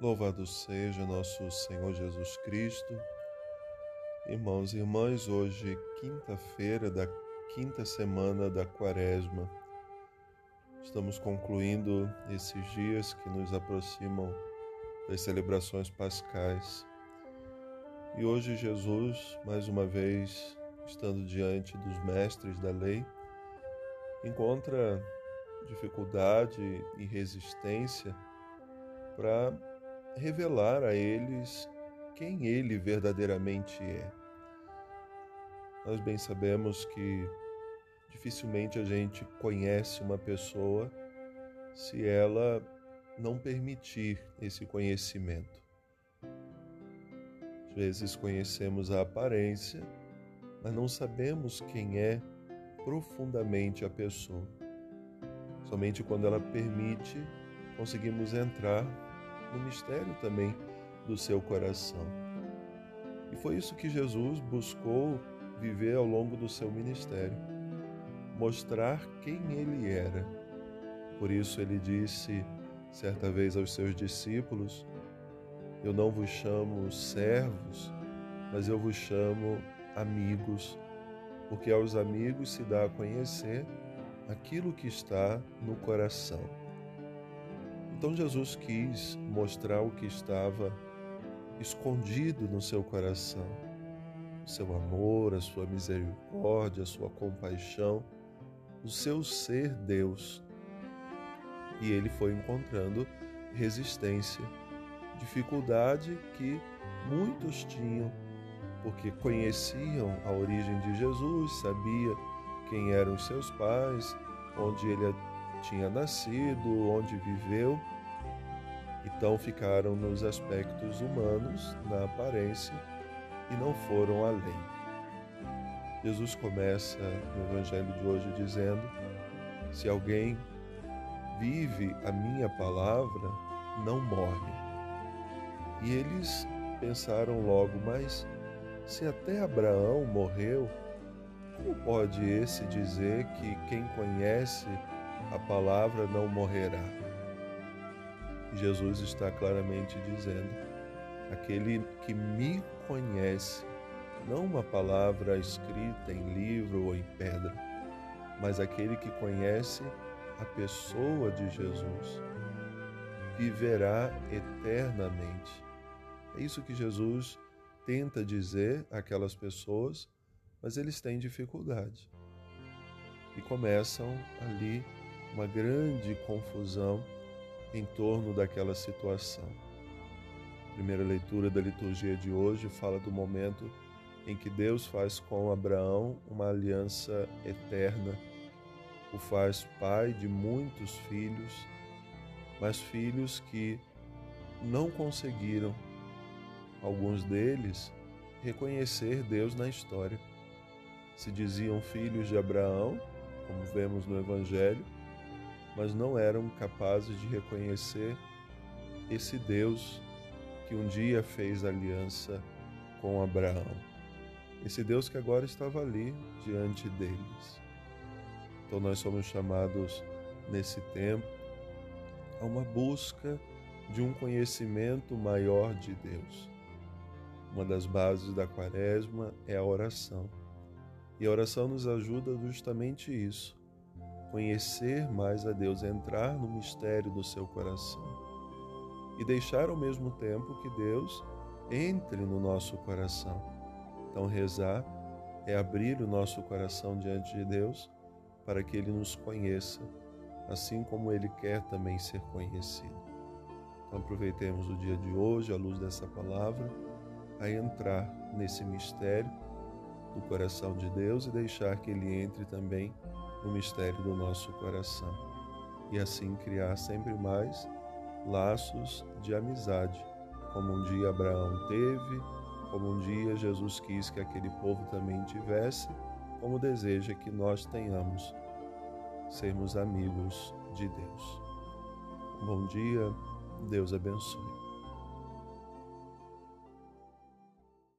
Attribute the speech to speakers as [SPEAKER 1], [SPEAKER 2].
[SPEAKER 1] Louvado seja nosso Senhor Jesus Cristo. Irmãos e irmãs, hoje, quinta-feira da quinta semana da Quaresma. Estamos concluindo esses dias que nos aproximam das celebrações pascais. E hoje, Jesus, mais uma vez, estando diante dos mestres da lei, encontra dificuldade e resistência para revelar a eles quem ele verdadeiramente é. Nós bem sabemos que dificilmente a gente conhece uma pessoa se ela não permitir esse conhecimento. Às vezes conhecemos a aparência, mas não sabemos quem é profundamente a pessoa. Somente quando ela permite, conseguimos entrar no mistério também do seu coração. E foi isso que Jesus buscou viver ao longo do seu ministério mostrar quem ele era. Por isso ele disse certa vez aos seus discípulos: Eu não vos chamo servos, mas eu vos chamo amigos, porque aos amigos se dá a conhecer aquilo que está no coração. Então Jesus quis mostrar o que estava escondido no seu coração, o seu amor, a sua misericórdia, a sua compaixão, o seu ser Deus. E ele foi encontrando resistência, dificuldade que muitos tinham, porque conheciam a origem de Jesus, sabia quem eram os seus pais, onde ele tinha nascido, onde viveu. Então ficaram nos aspectos humanos, na aparência, e não foram além. Jesus começa no Evangelho de hoje dizendo: Se alguém vive a minha palavra, não morre. E eles pensaram logo, mas se até Abraão morreu, como pode esse dizer que quem conhece a palavra não morrerá? Jesus está claramente dizendo: aquele que me conhece, não uma palavra escrita em livro ou em pedra, mas aquele que conhece a pessoa de Jesus, viverá eternamente. É isso que Jesus tenta dizer àquelas pessoas mas eles têm dificuldade. E começam ali uma grande confusão em torno daquela situação. A primeira leitura da liturgia de hoje fala do momento em que Deus faz com Abraão uma aliança eterna, o faz pai de muitos filhos, mas filhos que não conseguiram, alguns deles, reconhecer Deus na história se diziam filhos de Abraão, como vemos no Evangelho, mas não eram capazes de reconhecer esse Deus que um dia fez aliança com Abraão. Esse Deus que agora estava ali diante deles. Então nós somos chamados nesse tempo a uma busca de um conhecimento maior de Deus. Uma das bases da quaresma é a oração. E a oração nos ajuda justamente isso, conhecer mais a Deus, entrar no mistério do seu coração e deixar ao mesmo tempo que Deus entre no nosso coração. Então, rezar é abrir o nosso coração diante de Deus para que Ele nos conheça, assim como Ele quer também ser conhecido. Então, aproveitemos o dia de hoje, à luz dessa palavra, a entrar nesse mistério do coração de Deus e deixar que Ele entre também no mistério do nosso coração. E assim criar sempre mais laços de amizade, como um dia Abraão teve, como um dia Jesus quis que aquele povo também tivesse, como deseja que nós tenhamos, sermos amigos de Deus. Bom dia, Deus abençoe.